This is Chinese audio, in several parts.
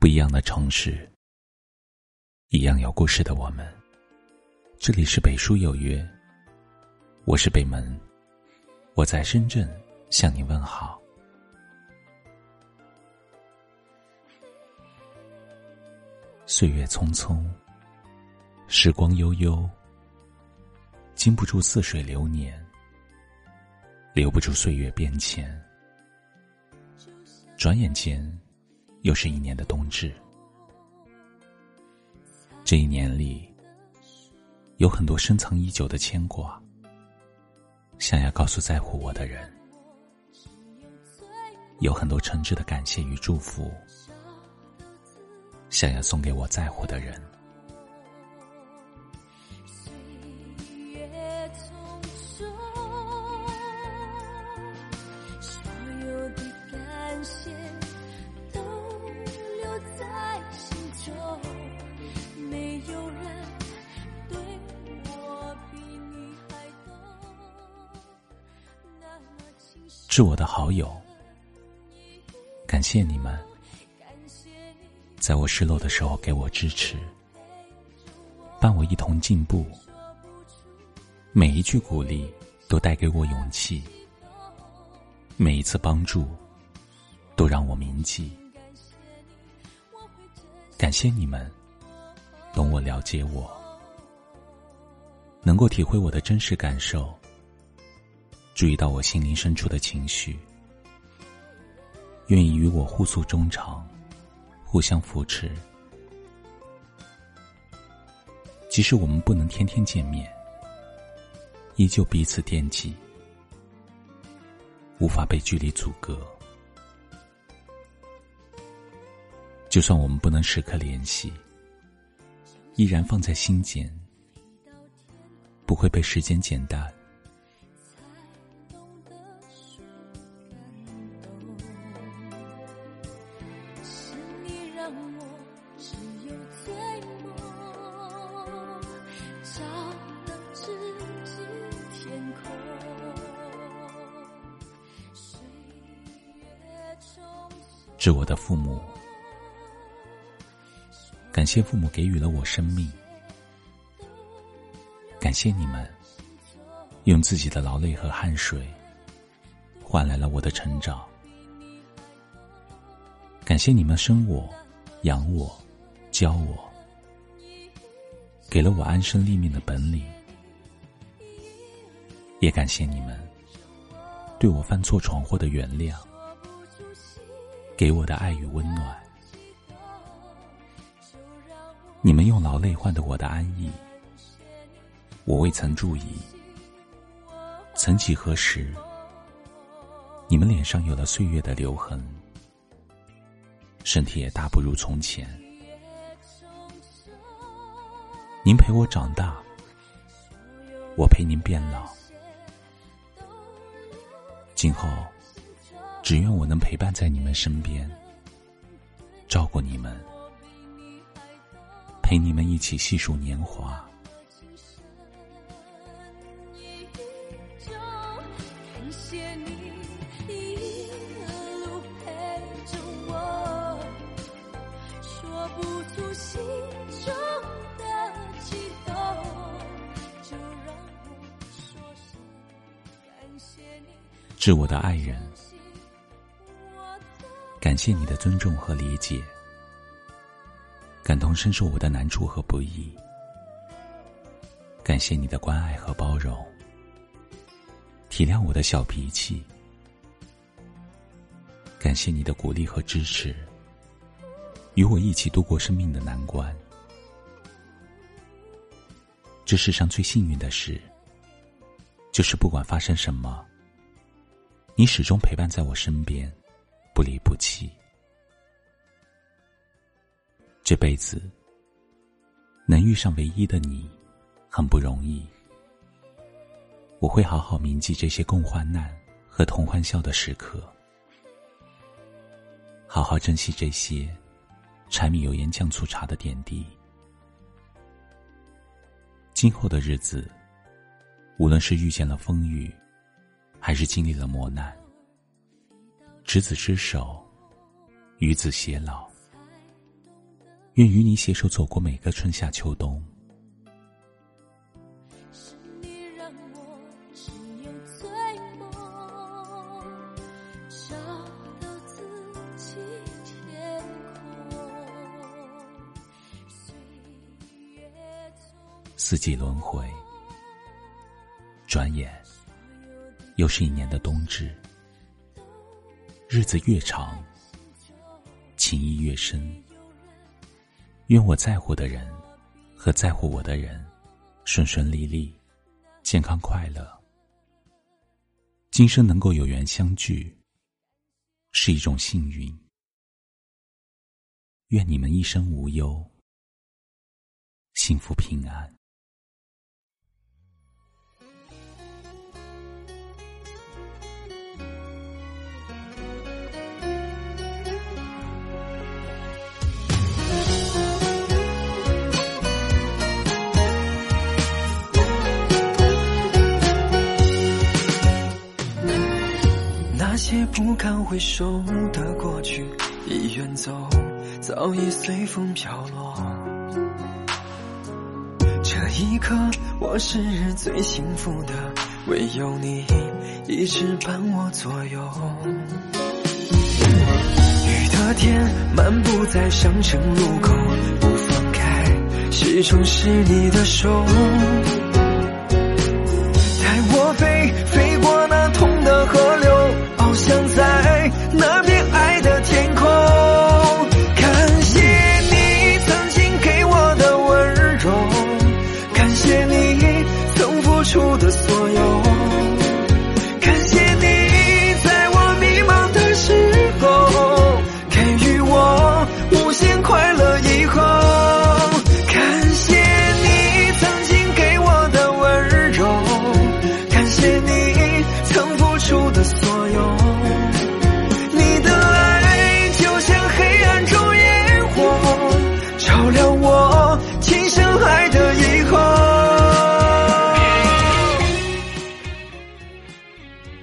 不一样的城市，一样有故事的我们。这里是北书有约，我是北门，我在深圳向你问好。岁月匆匆，时光悠悠，经不住似水流年，留不住岁月变迁。转眼间，又是一年的冬至。这一年里，有很多深藏已久的牵挂，想要告诉在乎我的人；有很多诚挚的感谢与祝福，想要送给我在乎的人。致我的好友，感谢你们，在我失落的时候给我支持，伴我一同进步。每一句鼓励都带给我勇气，每一次帮助都让我铭记。感谢你们，懂我、了解我，能够体会我的真实感受。注意到我心灵深处的情绪，愿意与我互诉衷肠，互相扶持。即使我们不能天天见面，依旧彼此惦记，无法被距离阻隔。就算我们不能时刻联系，依然放在心间，不会被时间减淡。致我的父母，感谢父母给予了我生命，感谢你们用自己的劳累和汗水换来了我的成长，感谢你们生我、养我、教我，给了我安身立命的本领，也感谢你们对我犯错闯祸的原谅。给我的爱与温暖，你们用劳累换得我的安逸，我未曾注意。曾几何时，你们脸上有了岁月的留痕，身体也大不如从前。您陪我长大，我陪您变老，今后。只愿我能陪伴在你们身边，照顾你们，陪你们一起细数年华。感谢你一路陪着我。说不出心中的激动，就让我说声感谢你，致我的爱人。谢你的尊重和理解，感同身受我的难处和不易。感谢你的关爱和包容，体谅我的小脾气。感谢你的鼓励和支持，与我一起度过生命的难关。这世上最幸运的事，就是不管发生什么，你始终陪伴在我身边。不离不弃，这辈子能遇上唯一的你，很不容易。我会好好铭记这些共患难和同欢笑的时刻，好好珍惜这些柴米油盐酱醋茶的点滴。今后的日子，无论是遇见了风雨，还是经历了磨难。执子之手，与子偕老。愿与你携手走过每个春夏秋冬。四季轮回，转眼又是一年的冬至。日子越长，情谊越深。愿我在乎的人和在乎我的人顺顺利利、健康快乐。今生能够有缘相聚，是一种幸运。愿你们一生无忧，幸福平安。些不堪回首的过去已远走，早已随风飘落。这一刻，我是最幸福的，唯有你一直伴我左右。雨的天，漫步在上城路口，不放开，始终是你的手。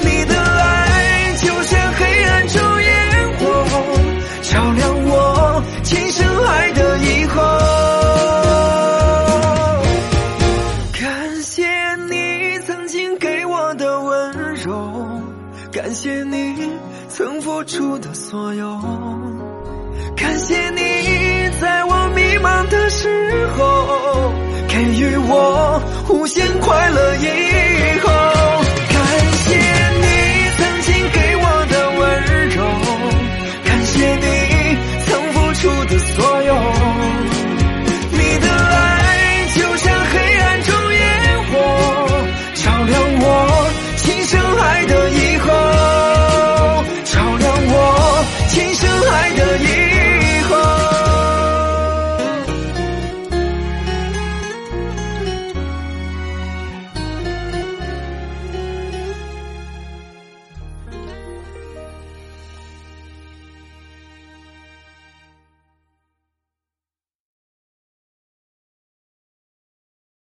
你的爱就像黑暗中烟火，照亮我今生爱的以后。感谢你曾经给我的温柔，感谢你曾付出的所有，感谢你在我迷茫的时候给予我无限快乐。一